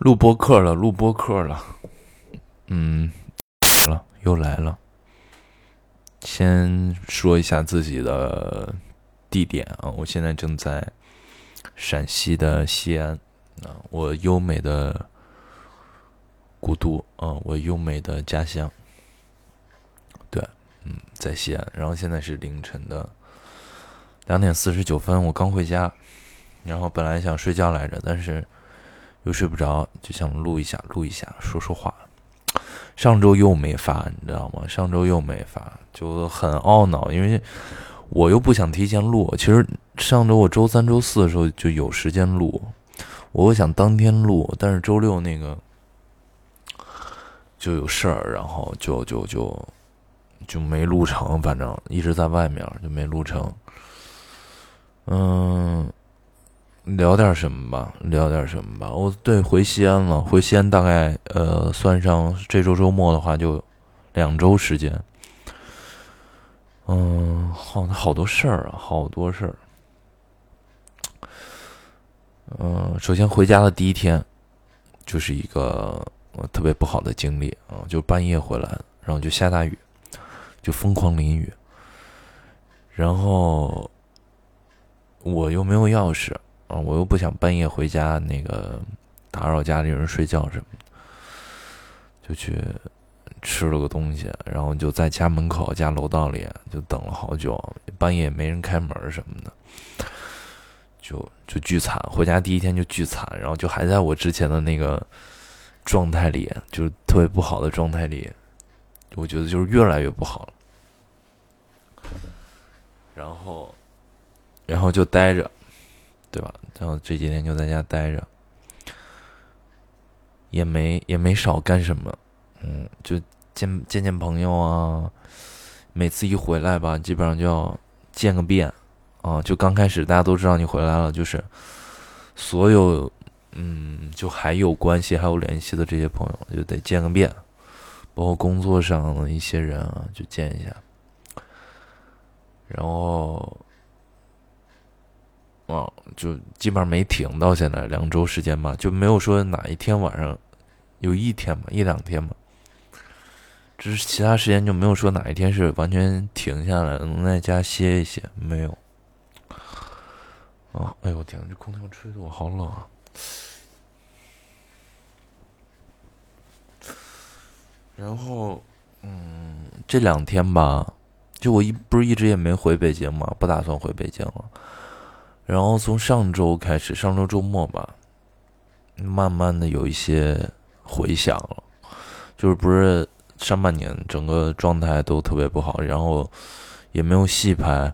录播课了，录播课了，嗯，了又来了。先说一下自己的地点啊，我现在正在陕西的西安啊，我优美的古都啊，我优美的家乡。对，嗯，在西安。然后现在是凌晨的两点四十九分，我刚回家，然后本来想睡觉来着，但是。又睡不着，就想录一下，录一下，说说话。上周又没发，你知道吗？上周又没发，就很懊恼，因为我又不想提前录。其实上周我周三、周四的时候就有时间录，我想当天录，但是周六那个就有事儿，然后就就就就没录成，反正一直在外面就没录成。嗯。聊点什么吧，聊点什么吧。我对回西安了，回西安大概呃，算上这周周末的话，就两周时间。嗯，好，好多事儿啊，好多事儿。嗯，首先回家的第一天，就是一个特别不好的经历啊，就半夜回来，然后就下大雨，就疯狂淋雨，然后我又没有钥匙。啊，我又不想半夜回家，那个打扰家里人睡觉什么的，就去吃了个东西，然后就在家门口、家楼道里就等了好久，半夜没人开门什么的，就就巨惨。回家第一天就巨惨，然后就还在我之前的那个状态里，就是特别不好的状态里，我觉得就是越来越不好了。然后，然后就待着。对吧？然后这几天就在家待着，也没也没少干什么，嗯，就见见见朋友啊。每次一回来吧，基本上就要见个遍啊。就刚开始大家都知道你回来了，就是所有嗯，就还有关系还有联系的这些朋友，就得见个遍，包括工作上的一些人啊，就见一下，然后。啊，就基本上没停到现在两周时间吧，就没有说哪一天晚上有一天吧，一两天吧，只是其他时间就没有说哪一天是完全停下来能在家歇一歇，没有。啊，哎呦天，这空调吹的我好冷啊！然后，嗯，这两天吧，就我一不是一直也没回北京嘛，不打算回北京了。然后从上周开始，上周周末吧，慢慢的有一些回响了，就是不是上半年整个状态都特别不好，然后也没有戏拍。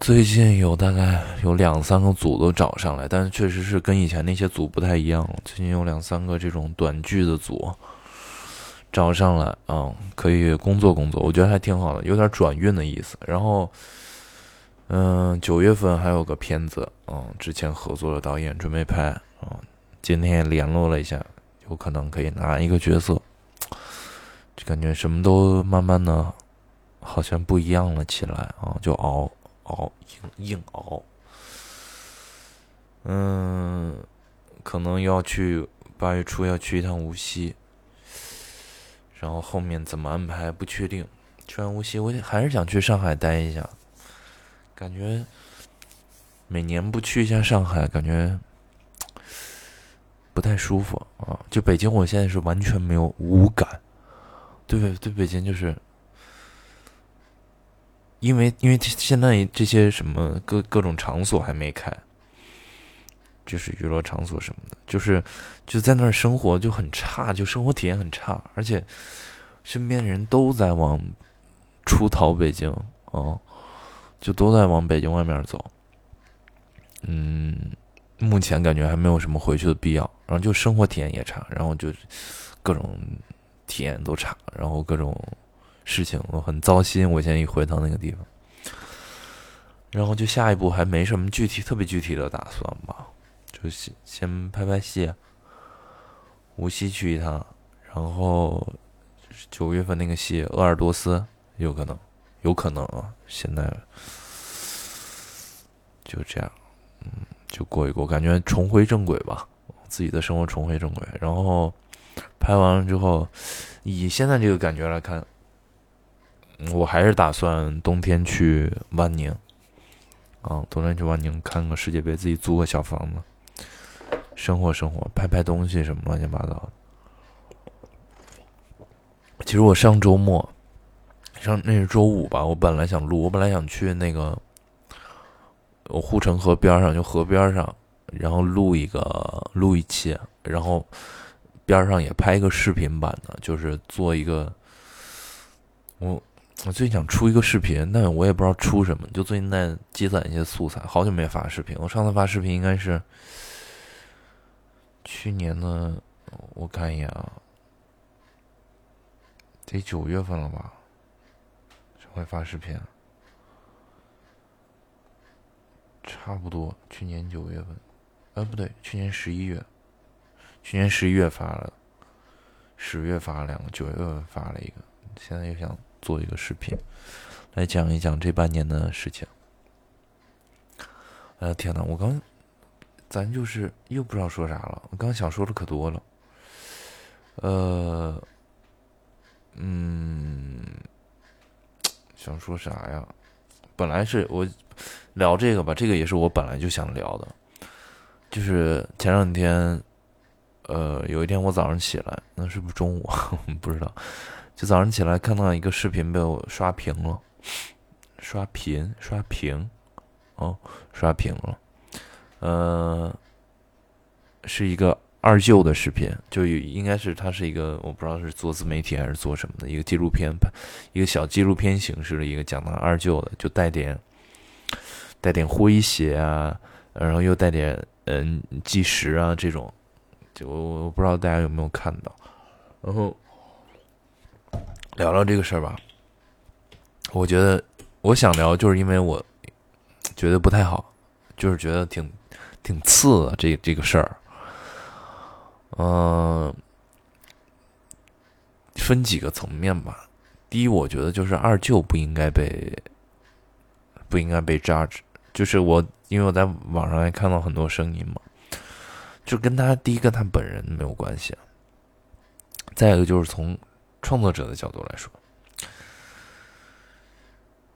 最近有大概有两三个组都找上来，但是确实是跟以前那些组不太一样了。最近有两三个这种短剧的组找上来，嗯，可以工作工作，我觉得还挺好的，有点转运的意思。然后。嗯，九月份还有个片子，嗯，之前合作的导演准备拍，嗯，今天也联络了一下，有可能可以拿一个角色，就感觉什么都慢慢的，好像不一样了起来啊，就熬熬硬硬熬，嗯，可能要去八月初要去一趟无锡，然后后面怎么安排不确定，去完无锡，我还是想去上海待一下。感觉每年不去一下上海，感觉不太舒服啊。就北京，我现在是完全没有无感。对对，北京就是，因为因为现在这些什么各各种场所还没开，就是娱乐场所什么的，就是就在那儿生活就很差，就生活体验很差，而且身边人都在往出逃北京啊。就都在往北京外面走，嗯，目前感觉还没有什么回去的必要。然后就生活体验也差，然后就各种体验都差，然后各种事情我很糟心。我现在一回到那个地方，然后就下一步还没什么具体特别具体的打算吧，就先先拍拍戏，无锡去一趟，然后九月份那个戏鄂尔多斯有可能。有可能啊，现在就这样，嗯，就过一过，感觉重回正轨吧，自己的生活重回正轨。然后拍完了之后，以现在这个感觉来看，我还是打算冬天去万宁，啊，冬天去万宁看个世界杯，自己租个小房子，生活生活，拍拍东西什么乱七八糟。其实我上周末，上那是周五吧，我本来想录，我本来想去那个。我护城河边上，就河边上，然后录一个录一期，然后边上也拍一个视频版的，就是做一个。我我最近想出一个视频，但我也不知道出什么，就最近在积攒一些素材，好久没发视频。我上次发视频应该是去年的，我看一眼啊，得九月份了吧？会发视频。差不多，去年九月份，呃，不对，去年十一月，去年十一月发了，十月发了两个，九月份发了一个，现在又想做一个视频，来讲一讲这半年的事情。哎呀天呐，我刚，咱就是又不知道说啥了，我刚想说的可多了，呃，嗯，想说啥呀？本来是我。聊这个吧，这个也是我本来就想聊的，就是前两天，呃，有一天我早上起来，那是不是中午？不知道，就早上起来看到一个视频被我刷屏了，刷屏刷屏，哦，刷屏了，呃，是一个二舅的视频，就应该是他是一个我不知道是做自媒体还是做什么的一个纪录片，一个小纪录片形式的一个讲他二舅的，就带点。带点诙谐啊，然后又带点嗯计时啊这种，就我不知道大家有没有看到，然后聊聊这个事儿吧。我觉得我想聊，就是因为我觉得不太好，就是觉得挺挺次的这这个事儿。嗯，分几个层面吧。第一，我觉得就是二舅不应该被不应该被 judge。就是我，因为我在网上也看到很多声音嘛，就跟他第一跟他本人没有关系。再一个就是从创作者的角度来说，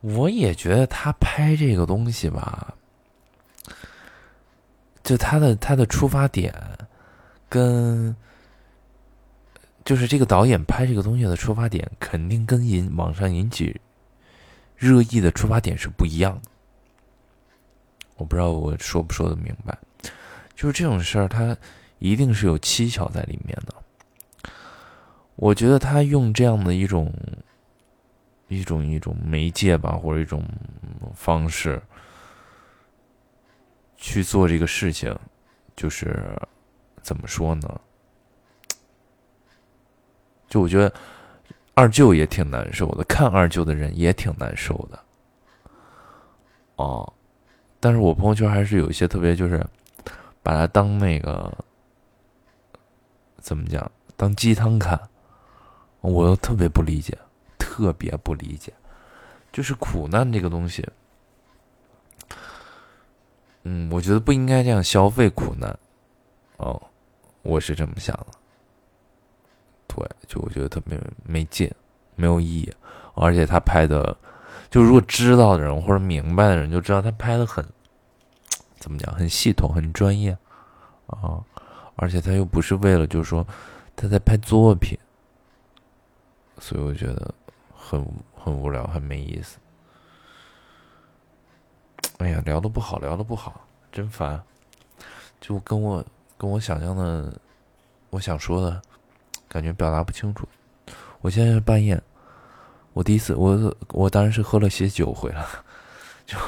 我也觉得他拍这个东西吧，就他的他的出发点，跟就是这个导演拍这个东西的出发点，肯定跟引网上引起热议的出发点是不一样的。我不知道我说不说的明白，就是这种事儿，它一定是有蹊跷在里面的。我觉得他用这样的一种一种一种媒介吧，或者一种方式去做这个事情，就是怎么说呢？就我觉得二舅也挺难受的，看二舅的人也挺难受的。哦。但是我朋友圈还是有一些特别，就是把它当那个怎么讲，当鸡汤看，我又特别不理解，特别不理解，就是苦难这个东西，嗯，我觉得不应该这样消费苦难，哦，我是这么想的，对，就我觉得特别没劲，没有意义，而且他拍的。就如果知道的人或者明白的人就知道他拍的很，怎么讲，很系统，很专业啊，而且他又不是为了就是说他在拍作品，所以我觉得很很无聊，很没意思。哎呀，聊的不好，聊的不好，真烦，就跟我跟我想象的，我想说的感觉表达不清楚。我现在是半夜。我第一次，我我当然是喝了些酒回来，就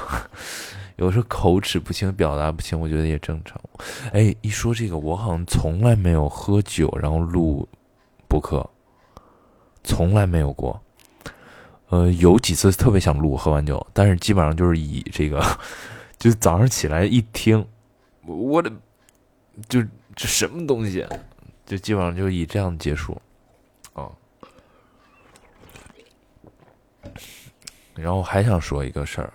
有时候口齿不清，表达不清，我觉得也正常。哎，一说这个，我好像从来没有喝酒然后录播客，从来没有过。呃，有几次特别想录，喝完酒，但是基本上就是以这个，就早上起来一听，我的就这什么东西，就基本上就以这样结束。啊然后还想说一个事儿，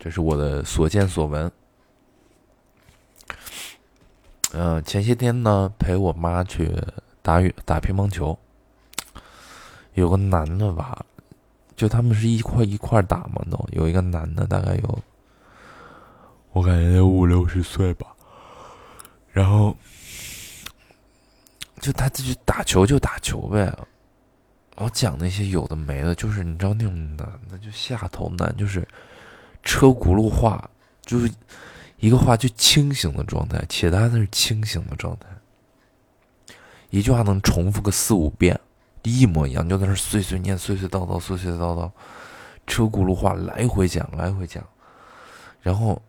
这是我的所见所闻。呃，前些天呢，陪我妈去打羽打乒乓球，有个男的吧，就他们是一块一块打嘛，都有一个男的，大概有，我感觉五六十岁吧，然后，就他自己打球就打球呗，然后讲那些有的没的，就是你知道那种男的就下头男，就是车轱辘话，就是一个话就清醒的状态，且他那是清醒的状态，一句话能重复个四五遍，一模一样，就在那碎碎念、碎碎叨叨、碎碎叨叨，车轱辘话来回讲、来回讲，然后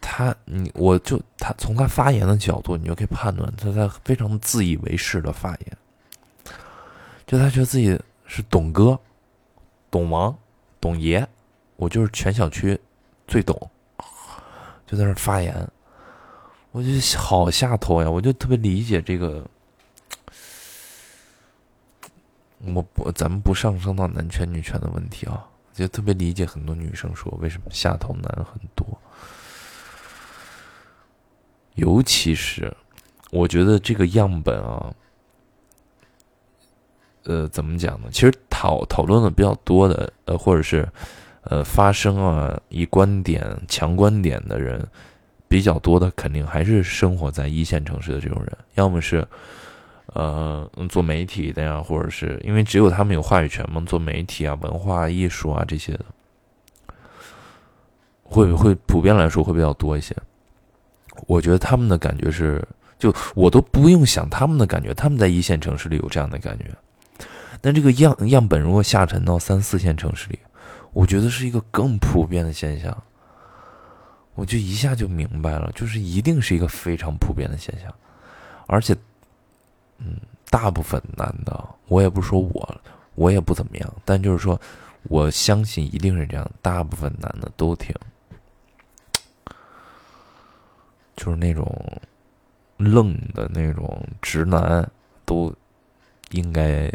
他你我就他从他发言的角度，你就可以判断他在非常自以为是的发言。就他觉得自己是董哥、董王、董爷，我就是全小区最懂，就在那发言，我就好下头呀！我就特别理解这个，我不咱们不上升到男权女权的问题啊，就特别理解很多女生说为什么下头男很多，尤其是我觉得这个样本啊。呃，怎么讲呢？其实讨讨论的比较多的，呃，或者是，呃，发声啊，以观点强观点的人比较多的，肯定还是生活在一线城市的这种人，要么是，呃，做媒体的呀，或者是因为只有他们有话语权嘛，做媒体啊、文化艺术啊这些的，会会普遍来说会比较多一些。我觉得他们的感觉是，就我都不用想他们的感觉，他们在一线城市里有这样的感觉。但这个样样本如果下沉到三四线城市里，我觉得是一个更普遍的现象。我就一下就明白了，就是一定是一个非常普遍的现象，而且，嗯，大部分男的，我也不说我，我也不怎么样，但就是说，我相信一定是这样，大部分男的都挺，就是那种愣的那种直男，都应该。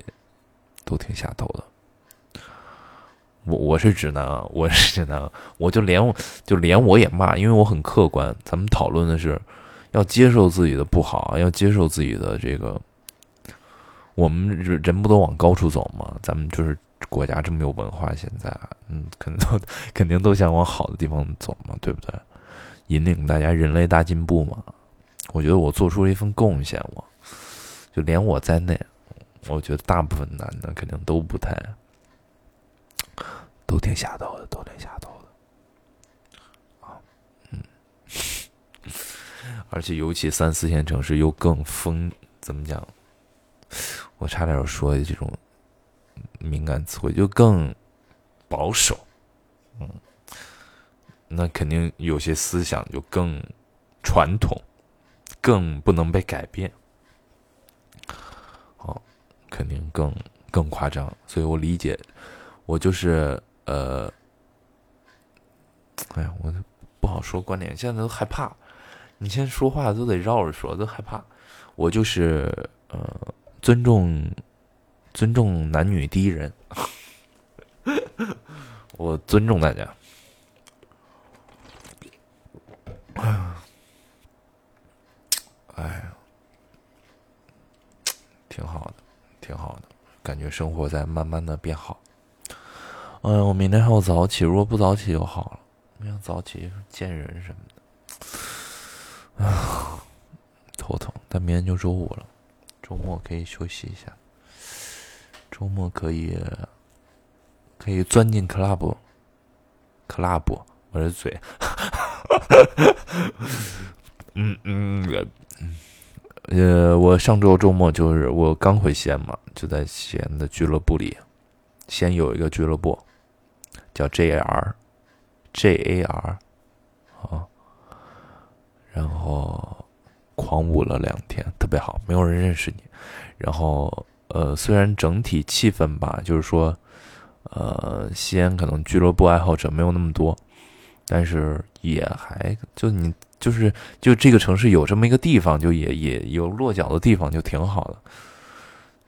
都挺下头的，我 我是直男啊，我是直男，我就连我就连我也骂，因为我很客观。咱们讨论的是要接受自己的不好，要接受自己的这个。我们人不都往高处走吗？咱们就是国家这么有文化，现在嗯，肯定都肯定都想往好的地方走嘛，对不对？引领大家人类大进步嘛。我觉得我做出了一份贡献，我就连我在内。我觉得大部分男的肯定都不太，都挺下头的，都挺下头的，啊，嗯，而且尤其三四线城市又更封，怎么讲？我差点说这种敏感词汇，就更保守，嗯，那肯定有些思想就更传统，更不能被改变。好肯定更更夸张，所以我理解，我就是呃，哎呀，我不好说观点，现在都害怕，你现在说话都得绕着说，都害怕。我就是呃，尊重尊重男女第一人，我尊重大家。哎呀，挺好的。挺好的，感觉生活在慢慢的变好。嗯，我明天还要早起，如果不早起就好了。明天早起见人什么的，啊，头疼。但明天就周五了，周末可以休息一下。周末可以可以钻进 club，club，我的嘴，嗯 嗯嗯。呃，我上周周末就是我刚回西安嘛，就在西安的俱乐部里，先有一个俱乐部叫 JAR，JAR 啊，然后狂舞了两天，特别好，没有人认识你。然后呃，虽然整体气氛吧，就是说，呃，西安可能俱乐部爱好者没有那么多，但是也还就你。就是就这个城市有这么一个地方，就也也有落脚的地方，就挺好的。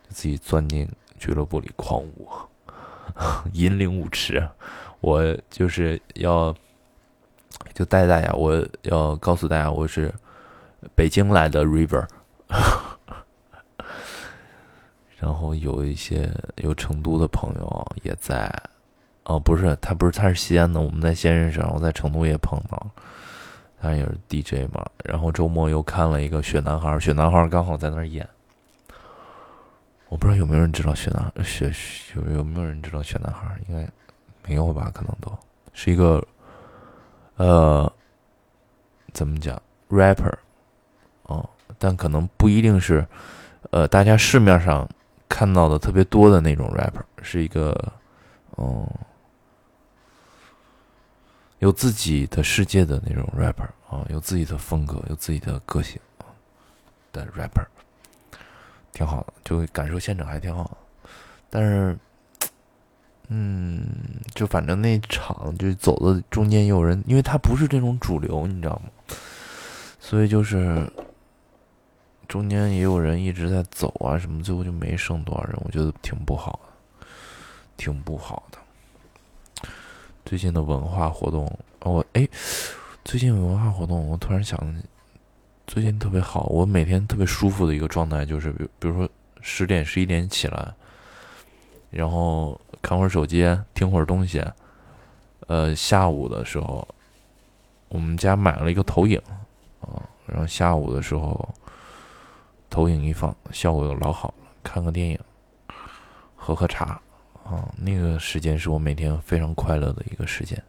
自己钻进俱乐部里狂舞，引领舞池。我就是要就带大家，我要告诉大家，我是北京来的 River，然后有一些有成都的朋友也在，哦，不是，他不是，他是西安的，我们在西安认识，然后在成都也碰到，他也是 DJ 嘛，然后周末又看了一个雪男孩，雪男孩刚好在那儿演，我不知道有没有人知道雪男雪有有没有人知道雪男孩，应该没有吧，可能都是一个，呃，怎么讲，rapper。哦，但可能不一定是，呃，大家市面上看到的特别多的那种 rapper，是一个，嗯，有自己的世界的那种 rapper 啊，有自己的风格，有自己的个性的 rapper，挺好的，就感受现场还挺好。但是，嗯，就反正那场就走的中间有人，因为他不是这种主流，你知道吗？所以就是。中间也有人一直在走啊，什么最后就没剩多少人，我觉得挺不好的，挺不好的。最近的文化活动，我哎，最近文化活动，我突然想，最近特别好，我每天特别舒服的一个状态就是，比比如说十点十一点起来，然后看会儿手机，听会儿东西，呃，下午的时候，我们家买了一个投影啊，然后下午的时候。投影一放，效果就老好了。看个电影，喝喝茶，啊，那个时间是我每天非常快乐的一个时间。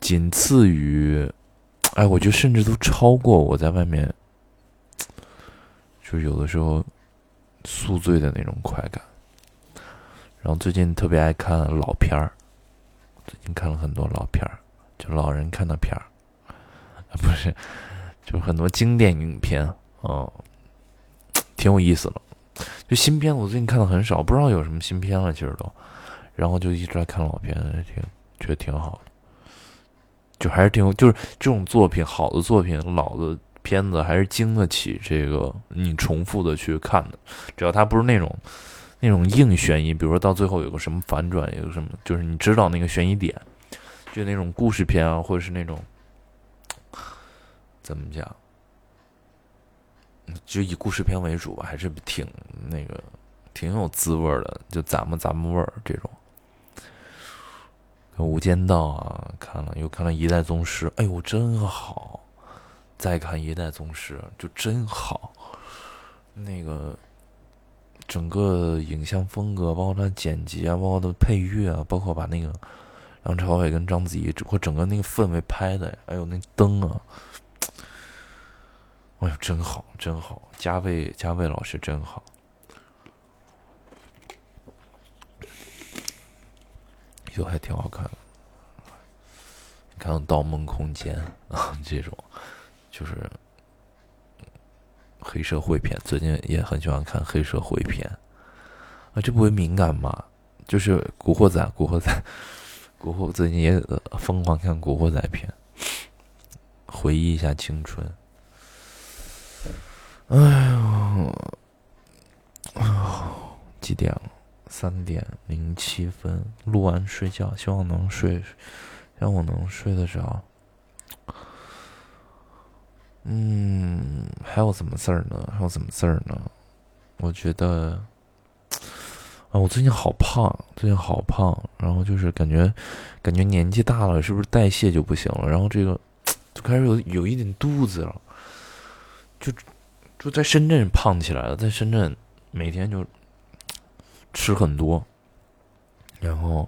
仅次于，哎，我觉得甚至都超过我在外面，就是有的时候宿醉的那种快感。然后最近特别爱看老片儿，最近看了很多老片儿，就老人看的片儿，不是。就很多经典影片，嗯，挺有意思的。就新片，我最近看的很少，不知道有什么新片了，其实都。然后就一直在看老片，挺觉得挺好的。就还是挺，就是这种作品，好的作品，老的片子还是经得起这个你重复的去看的。只要它不是那种那种硬悬疑，比如说到最后有个什么反转，有什么，就是你知道那个悬疑点，就那种故事片啊，或者是那种。怎么讲？就以故事片为主吧，还是挺那个，挺有滋味的。就咱们咱们味儿这种，《无间道》啊，看了又看了《一代宗师》，哎呦，真好！再看《一代宗师》，就真好。那个整个影像风格，包括它剪辑啊，包括它配乐啊，包括把那个梁朝伟跟章子怡，或整个那个氛围拍的，还有那灯啊。哎呦，真好，真好！加位，加位老师真好。就还挺好看的。你看《盗梦空间》啊，这种就是黑社会片，最近也很喜欢看黑社会片。啊，这不会敏感吗？就是《古惑仔》，《古惑仔》，《古惑》最近也疯狂看《古惑仔》片，回忆一下青春。哎呦，几点了？三点零七分。录完睡觉，希望能睡，希望我能睡得着。嗯，还有什么事儿呢？还有什么事儿呢？我觉得，啊，我最近好胖，最近好胖，然后就是感觉，感觉年纪大了，是不是代谢就不行了？然后这个就开始有有一点肚子了，就。就在深圳胖起来了，在深圳每天就吃很多，然后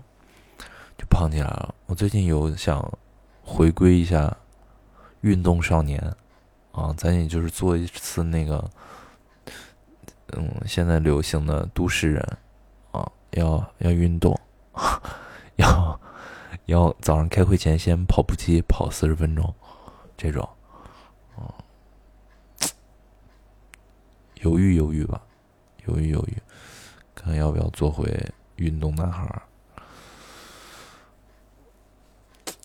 就胖起来了。我最近有想回归一下运动少年啊，咱也就是做一次那个，嗯，现在流行的都市人啊，要要运动，要要早上开会前先跑步机跑四十分钟，这种。犹豫犹豫吧，犹豫犹豫，看要不要做回运动男孩。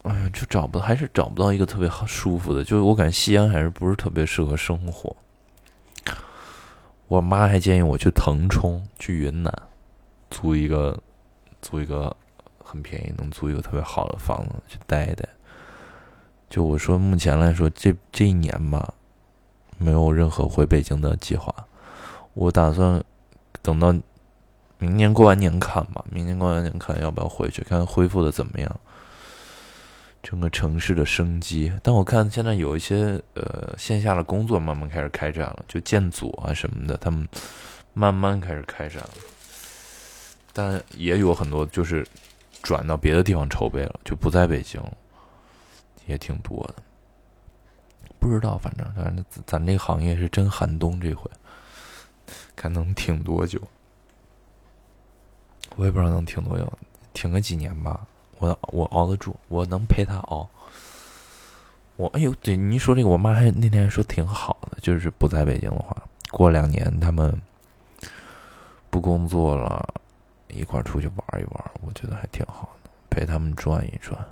哎呀，就找不，还是找不到一个特别好舒服的。就是我感觉西安还是不是特别适合生活。我妈还建议我去腾冲，去云南，租一个，租一个很便宜，能租一个特别好的房子去待一待。就我说，目前来说，这这一年吧，没有任何回北京的计划。我打算等到明年过完年看吧，明年过完年看要不要回去，看恢复的怎么样。整个城市的生机，但我看现在有一些呃线下的工作慢慢开始开展了，就建组啊什么的，他们慢慢开始开展了。但也有很多就是转到别的地方筹备了，就不在北京了。也挺多的，不知道，反正反正咱这行业是真寒冬，这回看能挺多久，我也不知道能挺多久，挺个几年吧，我我熬得住，我能陪他熬。我哎呦，对你说这个，我妈还那天还说挺好的，就是不在北京的话，过两年他们不工作了，一块出去玩一玩，我觉得还挺好的，陪他们转一转。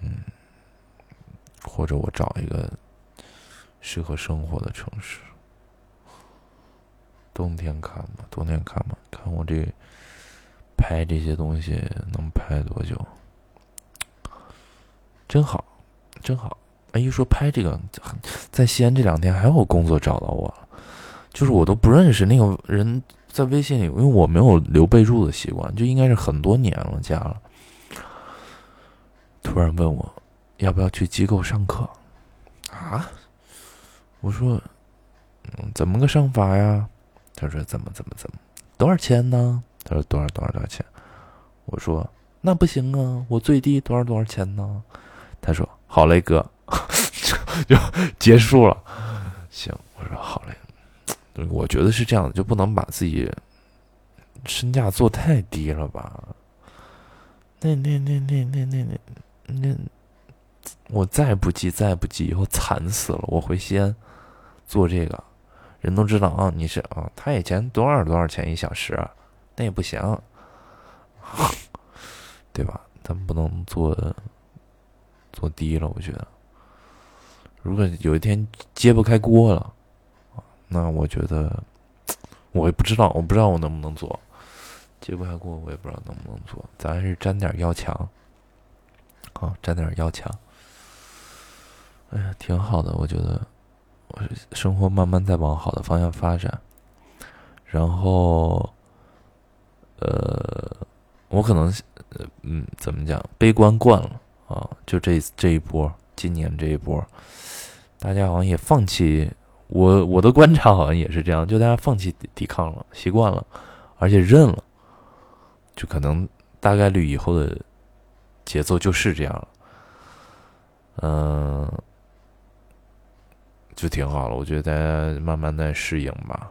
嗯，或者我找一个适合生活的城市。冬天看吧，冬天看吧，看我这拍这些东西能拍多久？真好，真好！哎，一说拍这个，在西安这两天还有工作找到我，就是我都不认识那个人，在微信里，因为我没有留备注的习惯，就应该是很多年了加了。突然问我，要不要去机构上课？啊？我说，嗯，怎么个上法呀？他说怎么怎么怎么，多少钱呢？他说多少多少多少钱？我说那不行啊，我最低多少多少钱呢？他说好嘞，哥，就结束了。行，我说好嘞。我觉得是这样的，就不能把自己身价做太低了吧？那那那那那那那。那我再不济，再不济，以后惨死了。我回西安做这个，人都知道啊，你是啊，他以前多少多少钱一小时，那也不行，对吧？咱们不能做做低了。我觉得，如果有一天揭不开锅了，那我觉得我也不知道，我不知道我能不能做，揭不开锅，我也不知道能不能做。咱还是沾点要强。啊，沾点要强。哎呀，挺好的，我觉得，生活慢慢在往好的方向发展。然后，呃，我可能，嗯，怎么讲，悲观惯了啊。就这这一波，今年这一波，大家好像也放弃。我我的观察好像也是这样，就大家放弃抵抗了，习惯了，而且认了，就可能大概率以后的。节奏就是这样了，嗯，就挺好了。我觉得大家慢慢在适应吧，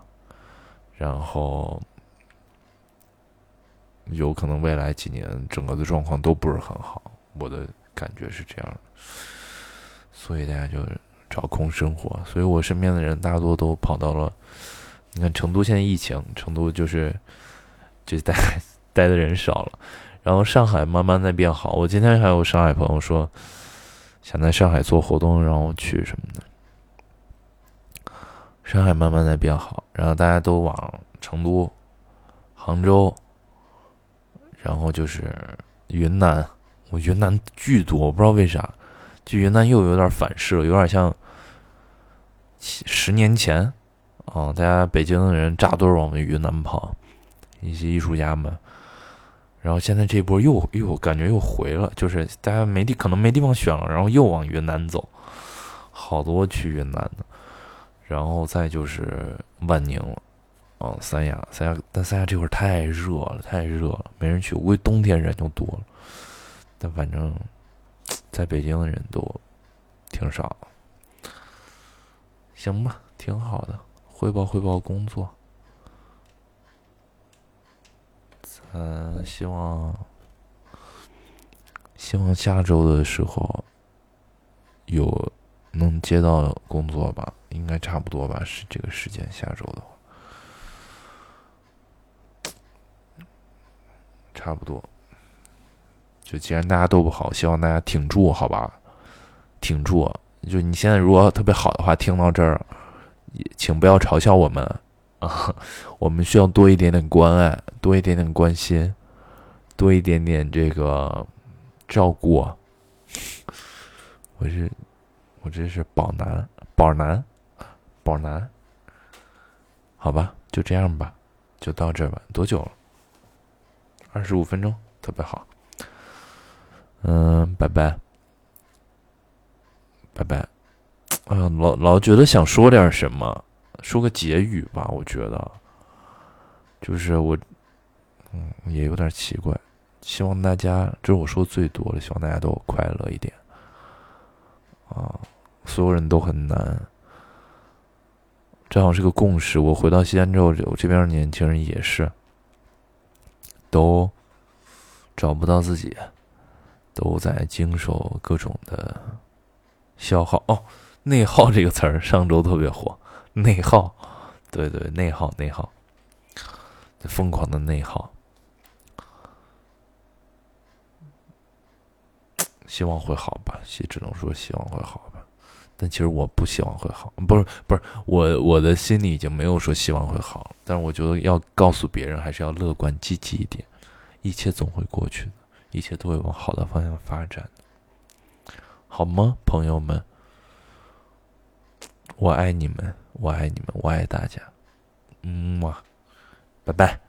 然后有可能未来几年整个的状况都不是很好，我的感觉是这样。所以大家就找空生活。所以我身边的人大多都跑到了，你看成都现在疫情，成都就是就待待的人少了。然后上海慢慢在变好，我今天还有上海朋友说想在上海做活动，让我去什么的。上海慢慢在变好，然后大家都往成都、杭州，然后就是云南。我云南巨多，我不知道为啥，就云南又有点反噬了，有点像十年前啊，大家北京的人扎堆往云南跑，一些艺术家们。然后现在这波又又感觉又回了，就是大家没地可能没地方选了，然后又往云南走，好多去云南的，然后再就是万宁了，哦，三亚，三亚，但三亚这会儿太热了，太热了，没人去。估计冬天人就多了，但反正在北京的人都挺少，行吧，挺好的，汇报汇报工作。嗯，希望希望下周的时候有能接到工作吧，应该差不多吧，是这个时间。下周的话，差不多。就既然大家都不好，希望大家挺住，好吧？挺住。就你现在如果特别好的话，听到这儿，请不要嘲笑我们。啊，我们需要多一点点关爱，多一点点关心，多一点点这个照顾，我是这是宝男宝男宝男，好吧，就这样吧，就到这吧。多久了？二十五分钟，特别好。嗯，拜拜，拜拜。哎呀，老老觉得想说点什么，说个结语吧。我觉得，就是我，嗯，也有点奇怪。希望大家，这是我说最多了。希望大家都快乐一点。啊，所有人都很难，正好是个共识。我回到西安之后，我这边的年轻人也是，都找不到自己，都在经受各种的消耗。哦。内耗这个词儿上周特别火，内耗，对对，内耗内耗，疯狂的内耗，希望会好吧，希只能说希望会好，但其实我不希望会好，不是不是，我我的心里已经没有说希望会好，但是我觉得要告诉别人还是要乐观积极一点，一切总会过去的，一切都会往好的方向发展，好吗，朋友们？我爱你们，我爱你们，我爱大家，嗯么，拜拜。